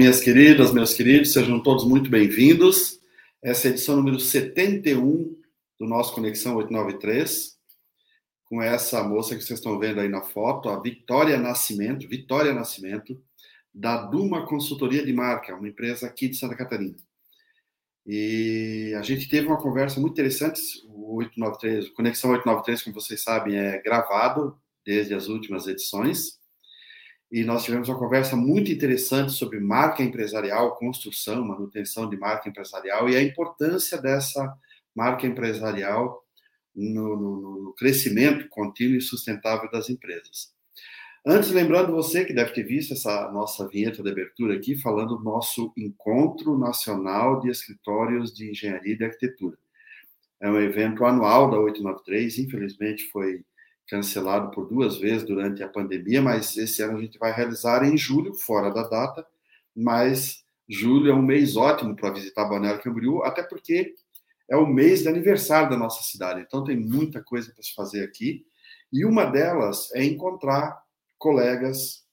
minhas queridas, meus queridos, sejam todos muito bem-vindos. Essa é a edição número 71 do nosso Conexão 893, com essa moça que vocês estão vendo aí na foto, a Vitória Nascimento, Vitória Nascimento, da Duma Consultoria de Marca, uma empresa aqui de Santa Catarina. E a gente teve uma conversa muito interessante, o 893, o Conexão 893, como vocês sabem, é gravado desde as últimas edições e nós tivemos uma conversa muito interessante sobre marca empresarial, construção, manutenção de marca empresarial e a importância dessa marca empresarial no, no, no crescimento contínuo e sustentável das empresas. Antes, lembrando você que deve ter visto essa nossa vinheta de abertura aqui, falando do nosso Encontro Nacional de Escritórios de Engenharia e de Arquitetura. É um evento anual da 893, infelizmente foi cancelado por duas vezes durante a pandemia, mas esse ano a gente vai realizar em julho, fora da data, mas julho é um mês ótimo para visitar Balneário Camboriú, até porque é o mês de aniversário da nossa cidade, então tem muita coisa para se fazer aqui, e uma delas é encontrar colegas,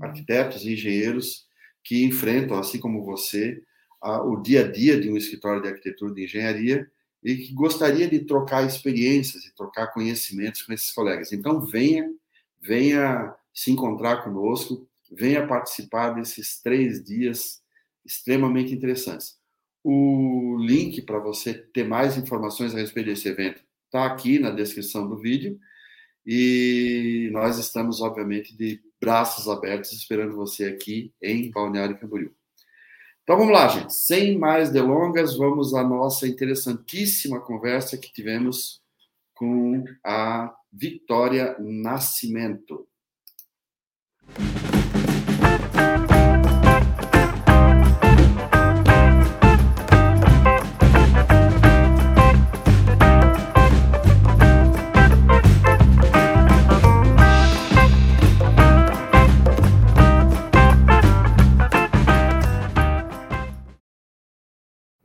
arquitetos e engenheiros que enfrentam, assim como você, o dia a dia de um escritório de arquitetura e de engenharia e que gostaria de trocar experiências e trocar conhecimentos com esses colegas. Então, venha, venha se encontrar conosco, venha participar desses três dias extremamente interessantes. O link para você ter mais informações a respeito desse evento está aqui na descrição do vídeo e nós estamos, obviamente, de braços abertos esperando você aqui em Balneário Camboriú. Então vamos lá, gente. Sem mais delongas, vamos à nossa interessantíssima conversa que tivemos com a Vitória Nascimento.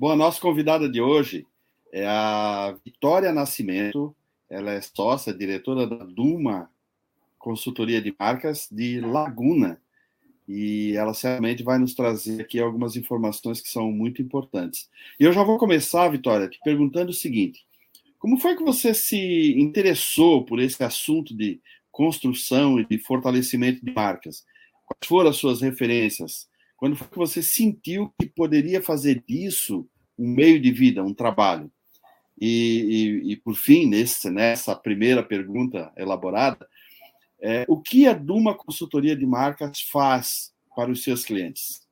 Bom, a nossa convidada de hoje é a Vitória Nascimento. Ela é sócia, diretora da Duma Consultoria de Marcas de Laguna. E ela certamente vai nos trazer aqui algumas informações que são muito importantes. E eu já vou começar, Vitória, te perguntando o seguinte: como foi que você se interessou por esse assunto de construção e de fortalecimento de marcas? Quais foram as suas referências? Quando foi que você sentiu que poderia fazer disso um meio de vida, um trabalho? E, e, e por fim, nesse, nessa primeira pergunta elaborada, é, o que a Duma Consultoria de Marcas faz para os seus clientes?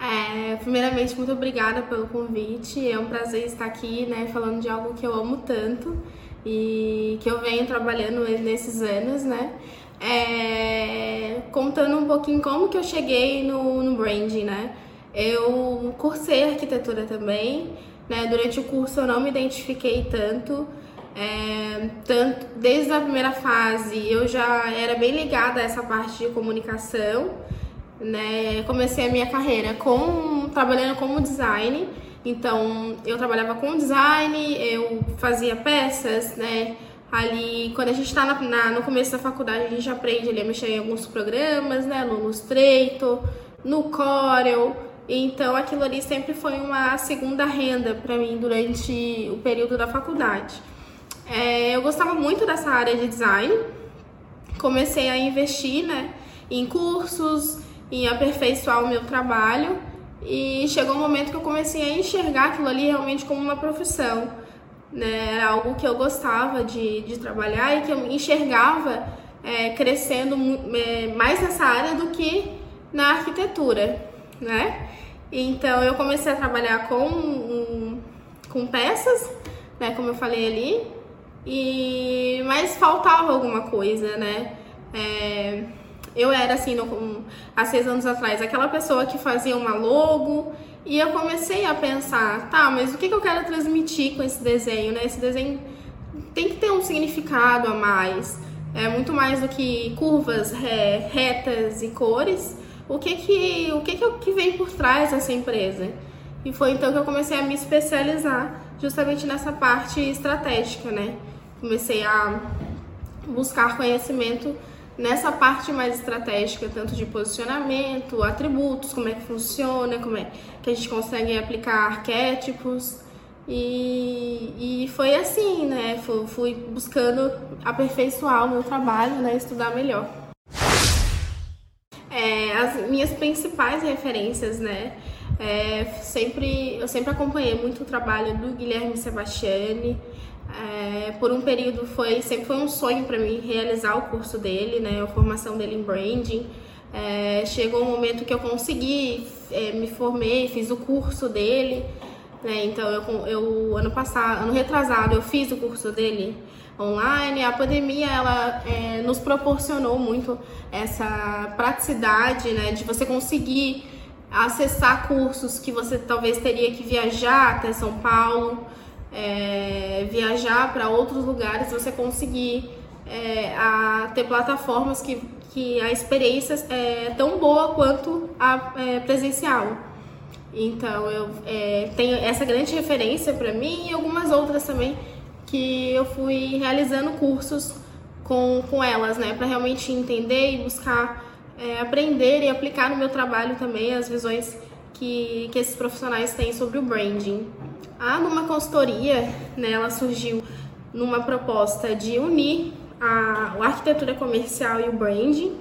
É, primeiramente, muito obrigada pelo convite. É um prazer estar aqui, né, falando de algo que eu amo tanto e que eu venho trabalhando nesses anos, né? É, contando um pouquinho como que eu cheguei no, no branding, né? Eu cursei arquitetura também, né? Durante o curso eu não me identifiquei tanto, é, tanto desde a primeira fase eu já era bem ligada a essa parte de comunicação, né? Comecei a minha carreira com trabalhando como design, então eu trabalhava com design, eu fazia peças, né? Ali, quando a gente está no começo da faculdade, a gente aprende ali a mexer em alguns programas, né, no Illustrator, no Corel, então aquilo ali sempre foi uma segunda renda para mim durante o período da faculdade. É, eu gostava muito dessa área de design, comecei a investir, né, em cursos, em aperfeiçoar o meu trabalho. E chegou um momento que eu comecei a enxergar aquilo ali realmente como uma profissão né? Era algo que eu gostava de, de trabalhar e que eu enxergava é, crescendo é, mais nessa área do que na arquitetura, né? Então eu comecei a trabalhar com, um, com peças, né? Como eu falei ali, e mas faltava alguma coisa, né? É, eu era assim, no, há seis anos atrás, aquela pessoa que fazia uma logo e eu comecei a pensar, tá, mas o que, que eu quero transmitir com esse desenho, né? Esse desenho tem que ter um significado a mais, é muito mais do que curvas re, retas e cores. O que que o que que, que vem por trás dessa empresa? E foi então que eu comecei a me especializar justamente nessa parte estratégica, né? Comecei a buscar conhecimento nessa parte mais estratégica, tanto de posicionamento, atributos, como é que funciona, como é que a gente consegue aplicar arquétipos. E, e foi assim, né? Fui, buscando aperfeiçoar o meu trabalho, né? Estudar melhor. É, as minhas principais referências, né? É, sempre, eu sempre acompanhei muito o trabalho do Guilherme Sebastiani. É, por um período foi sempre foi um sonho para mim realizar o curso dele, né, a formação dele em branding. É, chegou um momento que eu consegui, é, me formei, fiz o curso dele. Né, então eu, eu ano passado, ano retrasado, eu fiz o curso dele online. A pandemia ela é, nos proporcionou muito essa praticidade, né, de você conseguir acessar cursos que você talvez teria que viajar até São Paulo, é, viajar para outros lugares, você conseguir é, a, ter plataformas que, que a experiência é tão boa quanto a é, presencial. Então eu é, tenho essa grande referência para mim e algumas outras também que eu fui realizando cursos com, com elas, né, para realmente entender e buscar é, aprender e aplicar no meu trabalho também as visões que, que esses profissionais têm sobre o branding. A Numa Consultoria, né, ela surgiu numa proposta de unir a, a arquitetura comercial e o branding.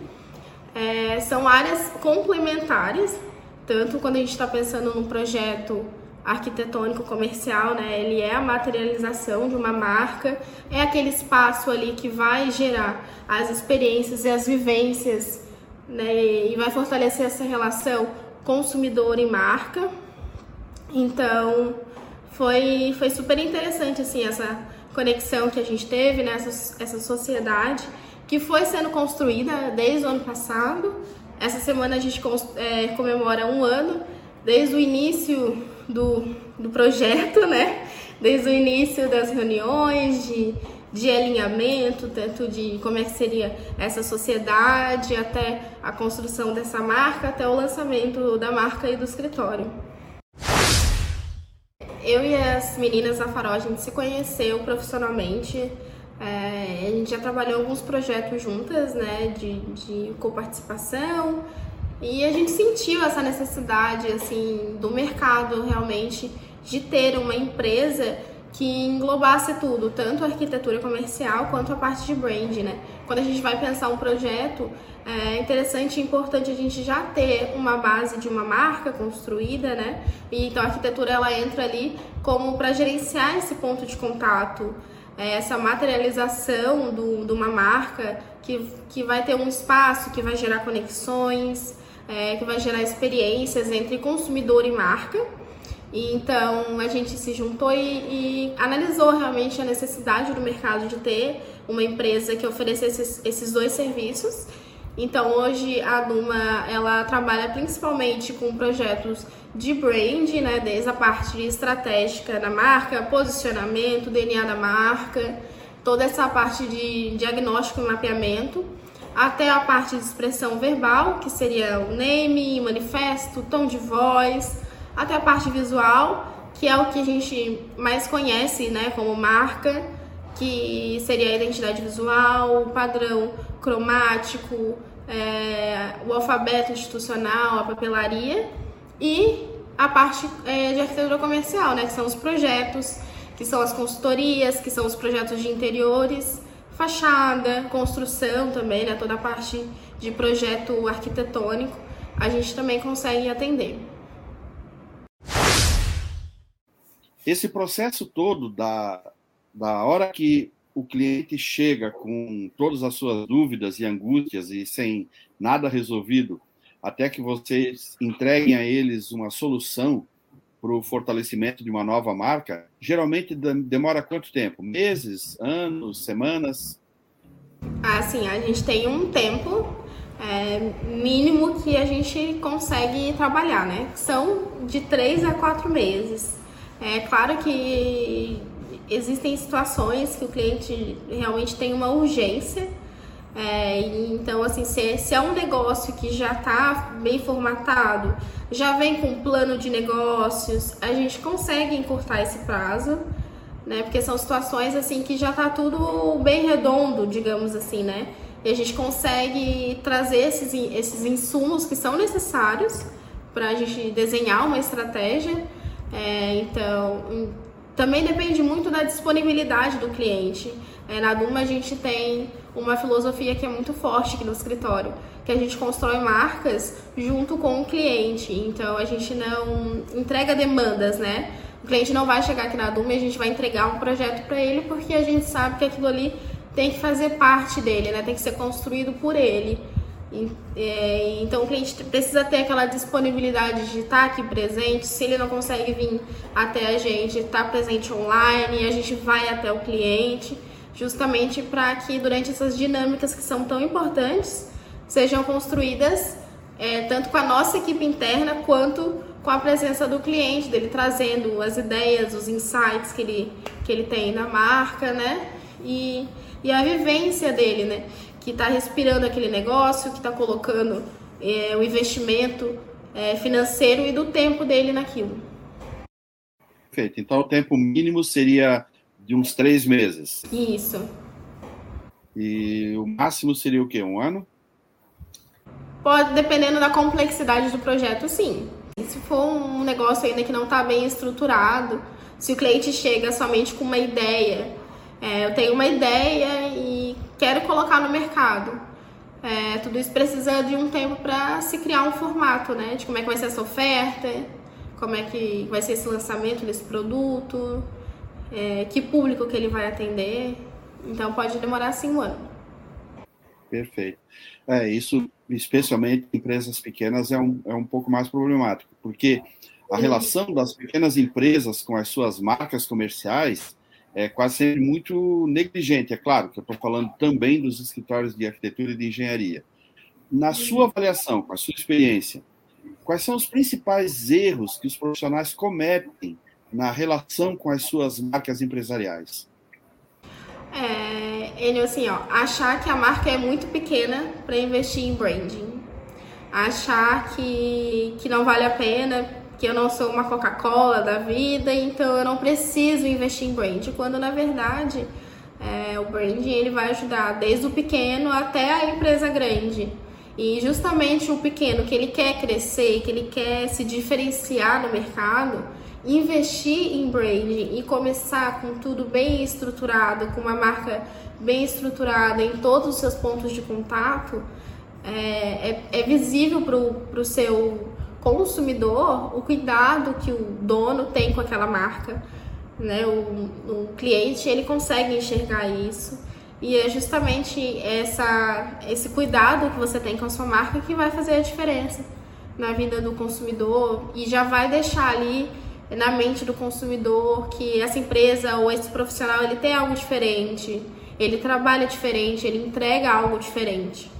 É, são áreas complementares, tanto quando a gente está pensando num projeto arquitetônico comercial, né? Ele é a materialização de uma marca, é aquele espaço ali que vai gerar as experiências e as vivências né, e vai fortalecer essa relação consumidor e marca. Então, foi, foi super interessante assim essa conexão que a gente teve né, essa sociedade que foi sendo construída desde o ano passado. Essa semana a gente é, comemora um ano desde o início do, do projeto, né? Desde o início das reuniões, de de alinhamento, tanto de como é que seria essa sociedade, até a construção dessa marca, até o lançamento da marca e do escritório. Eu e as meninas da Farol, a gente se conheceu profissionalmente, é, a gente já trabalhou alguns projetos juntas, né, de, de coparticipação, e a gente sentiu essa necessidade, assim, do mercado realmente de ter uma empresa que englobasse tudo, tanto a arquitetura comercial quanto a parte de brand, né? Quando a gente vai pensar um projeto, é interessante e importante a gente já ter uma base de uma marca construída, né? E, então a arquitetura ela entra ali como para gerenciar esse ponto de contato, é, essa materialização do, de uma marca que, que vai ter um espaço que vai gerar conexões, é, que vai gerar experiências entre consumidor e marca e então a gente se juntou e, e, analisou realmente a necessidade do mercado de ter uma empresa que oferecesse esses, esses dois serviços. Então hoje a Duma ela trabalha principalmente com projetos de brand, né, desde a parte estratégica da marca, posicionamento, DNA da marca, toda essa parte de diagnóstico e mapeamento, até a parte de expressão verbal, que seria o name, manifesto, tom de voz, até a parte visual, que é o que a gente mais conhece, né, como marca, que seria a identidade visual, o padrão cromático, é, o alfabeto institucional, a papelaria e a parte é, de arquitetura comercial, né, que são os projetos, que são as consultorias, que são os projetos de interiores, fachada, construção também, né, toda a parte de projeto arquitetônico, a gente também consegue atender. Esse processo todo da, da hora que o cliente chega com todas as suas dúvidas e angústias e sem nada resolvido, até que vocês entreguem a eles uma solução para o fortalecimento de uma nova marca, geralmente demora quanto tempo? Meses, anos, semanas? Assim, a gente tem um tempo é, mínimo que a gente consegue trabalhar, né? São de três a quatro meses. É claro que existem situações que o cliente realmente tem uma urgência. É, então, assim, se, se, é um negócio que já está bem formatado, já vem com plano de negócios, a gente consegue encurtar esse prazo, né? Porque são situações assim que já está tudo bem redondo, digamos assim, né? e a gente consegue trazer esses, esses insumos que são necessários para a gente desenhar uma estratégia. É, então, também depende muito da disponibilidade do cliente. É, na Duma a gente tem uma filosofia que é muito forte aqui no escritório, que a gente constrói marcas junto com o cliente. Então a gente não entrega demandas, né? O cliente não vai chegar aqui na Duma e a gente vai entregar um projeto para ele porque a gente sabe que aquilo ali tem que fazer parte dele, né? Tem que ser construído por ele. É, então o cliente precisa ter aquela disponibilidade de estar aqui presente. Se ele não consegue vir até a gente, estar presente online, a gente vai até o cliente, justamente para que durante essas dinâmicas que são tão importantes sejam construídas é, tanto com a nossa equipe interna quanto com a presença do cliente, dele trazendo as ideias, os insights que ele, que ele tem na marca, né? E, e a vivência dele, né? Que está respirando aquele negócio, que está colocando é, o investimento é, financeiro e do tempo dele naquilo. Perfeito. Então, o tempo mínimo seria de uns três meses. Isso. E o máximo seria o quê? Um ano? Pode, dependendo da complexidade do projeto, sim. Se for um negócio ainda que não está bem estruturado, se o cliente chega somente com uma ideia, é, eu tenho uma ideia e quero colocar no mercado. É, tudo isso precisa de um tempo para se criar um formato, né? De como é que vai ser essa oferta, como é que vai ser esse lançamento desse produto, é, que público que ele vai atender. Então pode demorar assim um ano. Perfeito. É, isso, especialmente em empresas pequenas, é um, é um pouco mais problemático, porque a relação das pequenas empresas com as suas marcas comerciais é quase sempre muito negligente. É claro que eu estou falando também dos escritórios de arquitetura e de engenharia. Na sua avaliação, com a sua experiência, quais são os principais erros que os profissionais cometem na relação com as suas marcas empresariais? É, ele assim, ó, achar que a marca é muito pequena para investir em branding. Achar que, que não vale a pena, que eu não sou uma Coca-Cola da vida, então eu não preciso investir em branding. Quando na verdade é, o branding ele vai ajudar desde o pequeno até a empresa grande. E justamente o pequeno que ele quer crescer, que ele quer se diferenciar no mercado, investir em branding e começar com tudo bem estruturado, com uma marca bem estruturada em todos os seus pontos de contato, é, é, é visível para o seu consumidor o cuidado que o dono tem com aquela marca. Né? O, o cliente ele consegue enxergar isso. E é justamente essa, esse cuidado que você tem com a sua marca que vai fazer a diferença na vida do consumidor e já vai deixar ali na mente do consumidor que essa empresa ou esse profissional ele tem algo diferente, ele trabalha diferente, ele entrega algo diferente.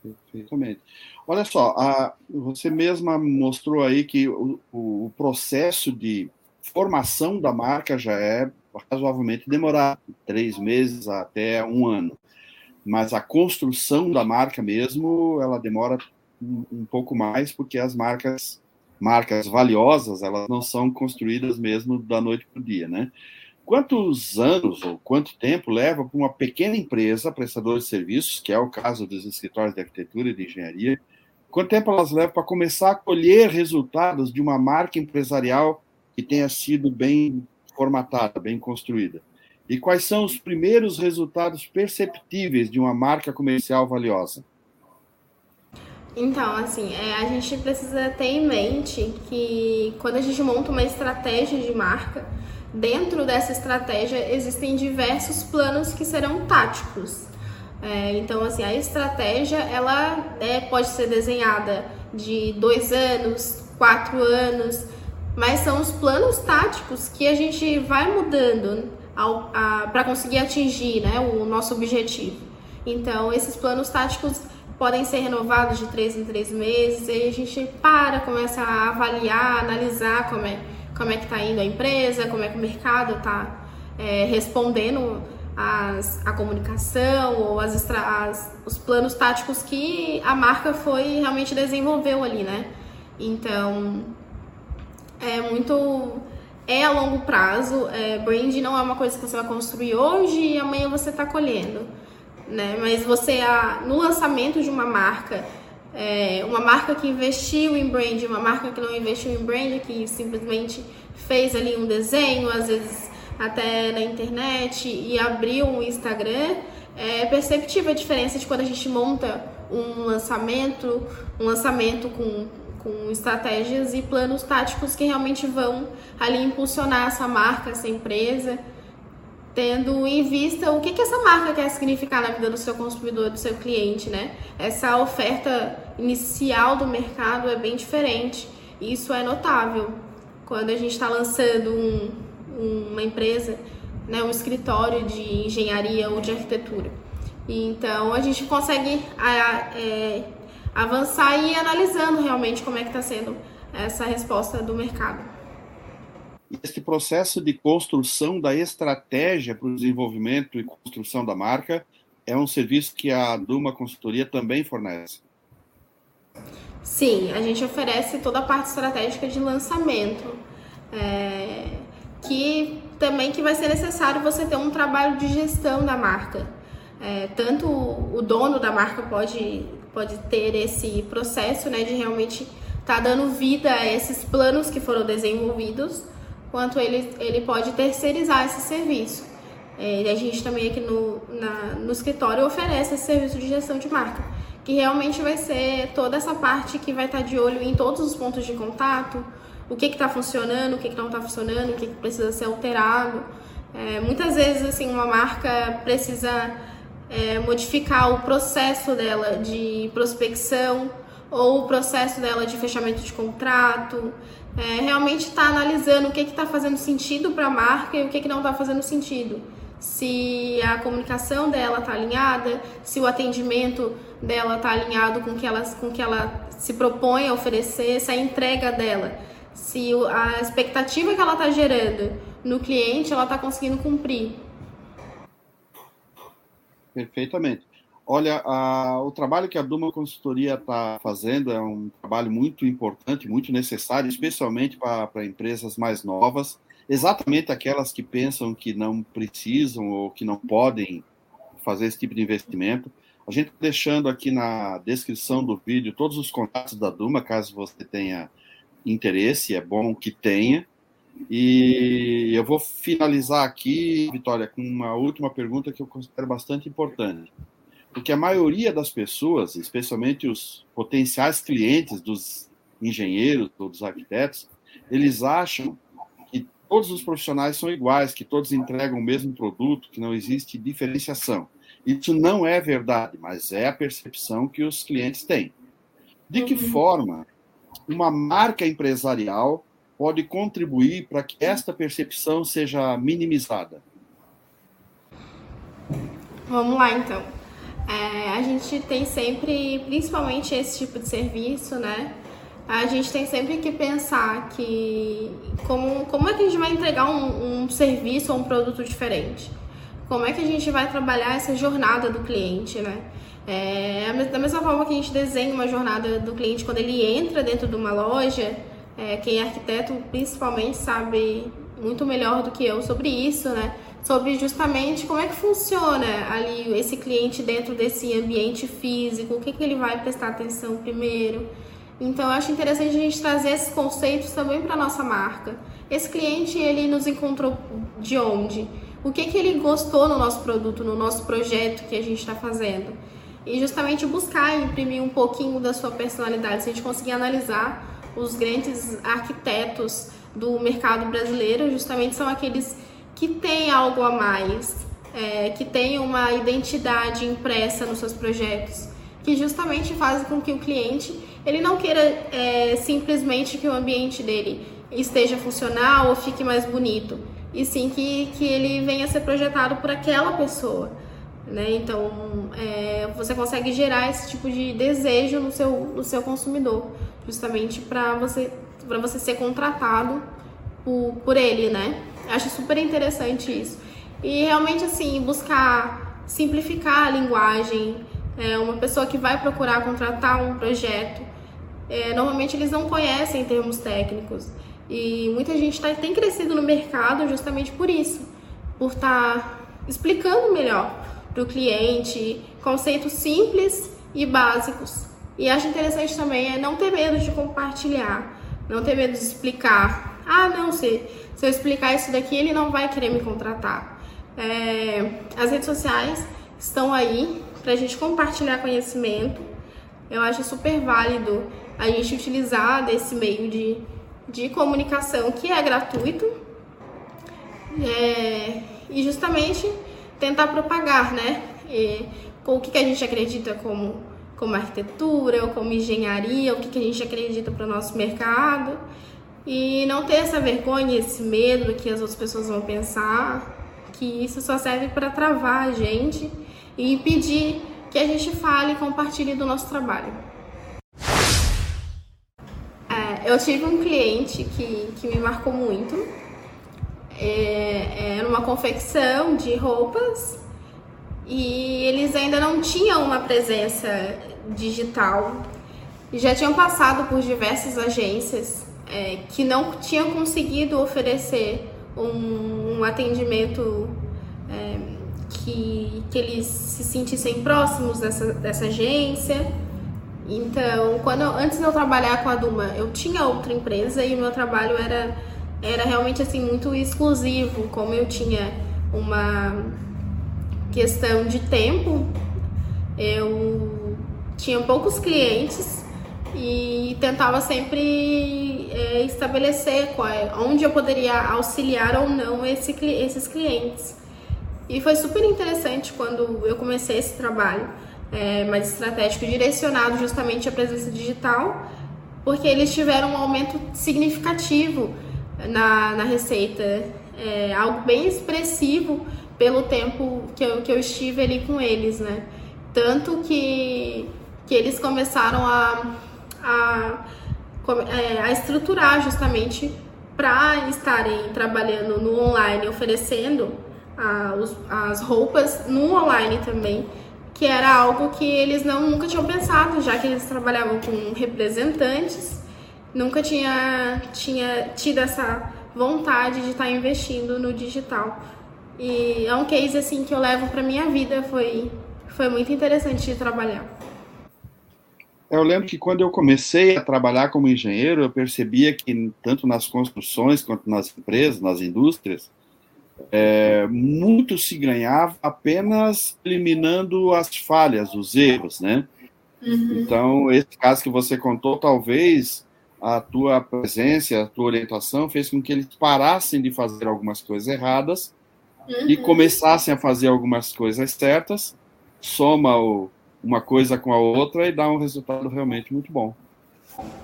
Perfeitamente. Olha só, a, você mesma mostrou aí que o, o, processo de formação da marca já é razoavelmente demorado, três meses até um ano. Mas a construção da marca mesmo, ela demora um, um pouco mais, porque as marcas marcas valiosas, elas não são construídas mesmo da noite para o dia, né? Quantos anos ou quanto tempo leva para uma pequena empresa prestadora de serviços, que é o caso dos escritórios de arquitetura e de engenharia, quanto tempo elas levam para começar a colher resultados de uma marca empresarial que tenha sido bem formatada, bem construída? E quais são os primeiros resultados perceptíveis de uma marca comercial valiosa? Então, assim, é, a gente precisa ter em mente que quando a gente monta uma estratégia de marca, dentro dessa estratégia existem diversos planos que serão táticos. É, então, assim, a estratégia ela é, pode ser desenhada de dois anos, quatro anos, mas são os planos táticos que a gente vai mudando para conseguir atingir né, o nosso objetivo. Então, esses planos táticos podem ser renovados de três em três meses, e a gente para, começa a avaliar, analisar como é, como é que está indo a empresa, como é que o mercado está é, respondendo as, a comunicação ou as, as, os planos táticos que a marca foi realmente desenvolveu ali, né? Então, é muito é a longo prazo. É, brand não é uma coisa que você vai construir hoje e amanhã você está colhendo né? Mas você, a, no lançamento de uma marca, é, uma marca que investiu em brand, uma marca que não investiu em brand, que simplesmente fez ali um desenho, às vezes até na internet e abriu um Instagram, é perceptível a diferença de quando a gente monta um lançamento, um lançamento com, com estratégias e planos táticos que realmente vão ali impulsionar essa marca, essa empresa, tendo em vista o que, que essa marca quer significar na vida do seu consumidor, do seu cliente, né? Essa oferta inicial do mercado é bem diferente. Isso é notável quando a gente está lançando um, uma empresa, né, um escritório de engenharia ou de arquitetura. Então a gente consegue é, avançar e ir analisando realmente como é que está sendo essa resposta do mercado. Esse processo de construção da estratégia para o desenvolvimento e construção da marca é um serviço que a Duma Consultoria também fornece. Sim, a gente oferece toda a parte estratégica de lançamento, é, que também que vai ser necessário você ter um trabalho de gestão da marca. É, tanto o dono da marca pode, pode ter esse processo né, de realmente estar tá dando vida a esses planos que foram desenvolvidos, quanto ele, ele pode terceirizar esse serviço. É, a gente também aqui no, na, no escritório oferece esse serviço de gestão de marca, que realmente vai ser toda essa parte que vai estar tá de olho em todos os pontos de contato, o que está funcionando, o que, que não está funcionando, o que, que precisa ser alterado. É, muitas vezes assim uma marca precisa é, modificar o processo dela de prospecção ou o processo dela de fechamento de contrato, é, realmente está analisando o que está fazendo sentido para a marca e o que, que não está fazendo sentido. Se a comunicação dela está alinhada, se o atendimento dela está alinhado com o que ela, que ela se propõe a oferecer, se a entrega dela, se a expectativa que ela está gerando no cliente ela está conseguindo cumprir. Perfeitamente. Olha, a, o trabalho que a Duma Consultoria está fazendo é um trabalho muito importante, muito necessário, especialmente para empresas mais novas, exatamente aquelas que pensam que não precisam ou que não podem fazer esse tipo de investimento. A gente está deixando aqui na descrição do vídeo todos os contatos da Duma, caso você tenha interesse, é bom que tenha. E eu vou finalizar aqui, Vitória, com uma última pergunta que eu considero bastante importante. Porque a maioria das pessoas, especialmente os potenciais clientes dos engenheiros ou dos arquitetos, eles acham que todos os profissionais são iguais, que todos entregam o mesmo produto, que não existe diferenciação. Isso não é verdade, mas é a percepção que os clientes têm. De que uhum. forma uma marca empresarial pode contribuir para que esta percepção seja minimizada? Vamos lá, então. É, a gente tem sempre, principalmente esse tipo de serviço, né? A gente tem sempre que pensar que como, como é que a gente vai entregar um, um serviço ou um produto diferente? Como é que a gente vai trabalhar essa jornada do cliente, né? É, da mesma forma que a gente desenha uma jornada do cliente quando ele entra dentro de uma loja, é, quem é arquiteto principalmente sabe muito melhor do que eu sobre isso, né? Sobre justamente como é que funciona ali esse cliente dentro desse ambiente físico, o que, que ele vai prestar atenção primeiro. Então, eu acho interessante a gente trazer esses conceitos também para nossa marca. Esse cliente, ele nos encontrou de onde? O que, que ele gostou no nosso produto, no nosso projeto que a gente está fazendo? E justamente buscar imprimir um pouquinho da sua personalidade. Se a gente conseguir analisar os grandes arquitetos do mercado brasileiro justamente são aqueles que têm algo a mais, é, que têm uma identidade impressa nos seus projetos, que justamente fazem com que o cliente ele não queira é, simplesmente que o ambiente dele esteja funcional ou fique mais bonito, e sim que, que ele venha a ser projetado por aquela pessoa. Né? Então, é, você consegue gerar esse tipo de desejo no seu, no seu consumidor justamente para você para você ser contratado por, por ele, né? Acho super interessante isso. E realmente assim, buscar simplificar a linguagem. É, uma pessoa que vai procurar contratar um projeto, é, normalmente eles não conhecem termos técnicos. E muita gente tá, tem crescido no mercado justamente por isso, por estar tá explicando melhor para o cliente, conceitos simples e básicos. E acho interessante também é não ter medo de compartilhar, não ter medo de explicar. Ah, não, se, se eu explicar isso daqui, ele não vai querer me contratar. É, as redes sociais estão aí para a gente compartilhar conhecimento. Eu acho super válido a gente utilizar desse meio de, de comunicação que é gratuito é, e justamente tentar propagar, né? E, com o que, que a gente acredita como, como arquitetura ou como engenharia, o que, que a gente acredita para o nosso mercado e não ter essa vergonha, esse medo do que as outras pessoas vão pensar, que isso só serve para travar a gente e impedir que a gente fale e compartilhe do nosso trabalho. É, eu tive um cliente que, que me marcou muito. É, era uma confecção de roupas e eles ainda não tinham uma presença digital. Já tinham passado por diversas agências é, que não tinham conseguido oferecer um, um atendimento é, que, que eles se sentissem próximos dessa, dessa agência. Então, quando antes de eu trabalhar com a Duma, eu tinha outra empresa e o meu trabalho era, era realmente assim muito exclusivo, como eu tinha uma questão de tempo, eu tinha poucos clientes e tentava sempre é, estabelecer qual, é, onde eu poderia auxiliar ou não esse, esses clientes. E foi super interessante quando eu comecei esse trabalho é, mais estratégico, direcionado justamente à presença digital, porque eles tiveram um aumento significativo na, na receita, é, algo bem expressivo pelo tempo que eu, que eu estive ali com eles, né? Tanto que, que eles começaram a, a, é, a estruturar justamente para estarem trabalhando no online, oferecendo a, os, as roupas no online também, que era algo que eles não, nunca tinham pensado, já que eles trabalhavam com representantes, nunca tinha, tinha tido essa vontade de estar investindo no digital. E é um case assim que eu levo para minha vida, foi, foi muito interessante de trabalhar. Eu lembro que quando eu comecei a trabalhar como engenheiro, eu percebia que tanto nas construções quanto nas empresas, nas indústrias, é, muito se ganhava apenas eliminando as falhas, os erros, né? Uhum. Então, esse caso que você contou, talvez a tua presença, a tua orientação fez com que eles parassem de fazer algumas coisas erradas uhum. e começassem a fazer algumas coisas certas, soma o, uma coisa com a outra e dá um resultado realmente muito bom.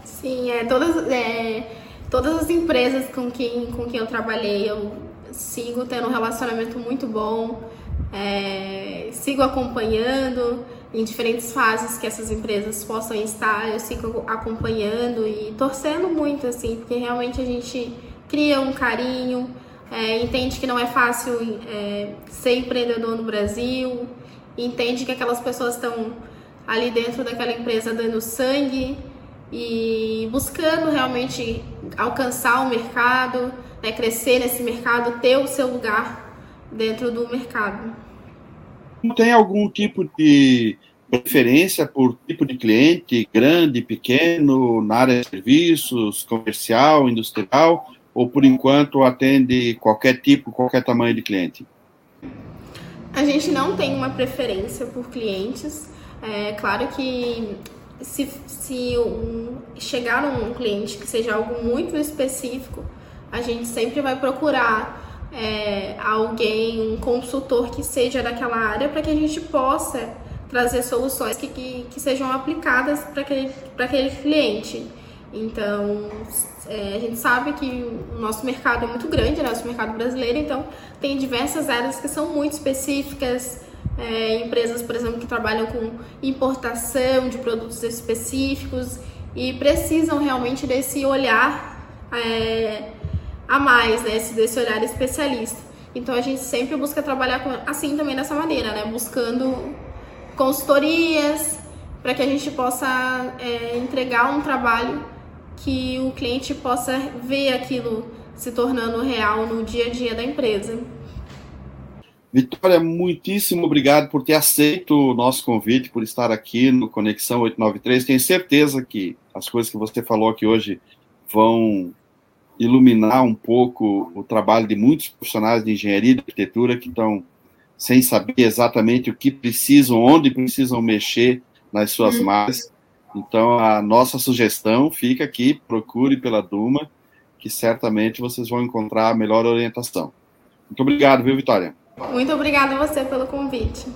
Sim, é, todas, é, todas as empresas com quem, com quem eu trabalhei, eu sigo tendo um relacionamento muito bom, é, sigo acompanhando em diferentes fases que essas empresas possam estar, eu sigo acompanhando e torcendo muito, assim, porque realmente a gente cria um carinho, é, entende que não é fácil é, ser empreendedor no Brasil, entende que aquelas pessoas estão ali dentro daquela empresa dando sangue e buscando realmente alcançar o mercado, né, crescer nesse mercado, ter o seu lugar dentro do mercado. Tem algum tipo de preferência por tipo de cliente, grande, pequeno, na área de serviços, comercial, industrial? ou por enquanto atende qualquer tipo, qualquer tamanho de cliente? A gente não tem uma preferência por clientes. É claro que se, se um, chegar um cliente que seja algo muito específico, a gente sempre vai procurar é, alguém, um consultor que seja daquela área para que a gente possa trazer soluções que, que, que sejam aplicadas para aquele, aquele cliente. Então, é, a gente sabe que o nosso mercado é muito grande, né? nosso mercado brasileiro, então tem diversas áreas que são muito específicas. É, empresas, por exemplo, que trabalham com importação de produtos específicos e precisam realmente desse olhar é, a mais, né? Esse, desse olhar especialista. Então a gente sempre busca trabalhar com, assim também dessa maneira, né? Buscando consultorias para que a gente possa é, entregar um trabalho que o cliente possa ver aquilo se tornando real no dia a dia da empresa. Vitória, muitíssimo obrigado por ter aceito o nosso convite, por estar aqui no Conexão 893. Tenho certeza que as coisas que você falou aqui hoje vão iluminar um pouco o trabalho de muitos profissionais de engenharia e de arquitetura que estão sem saber exatamente o que precisam, onde precisam mexer nas suas uhum. malhas. Então, a nossa sugestão fica aqui: procure pela Duma, que certamente vocês vão encontrar a melhor orientação. Muito obrigado, viu, Vitória? Muito obrigada a você pelo convite.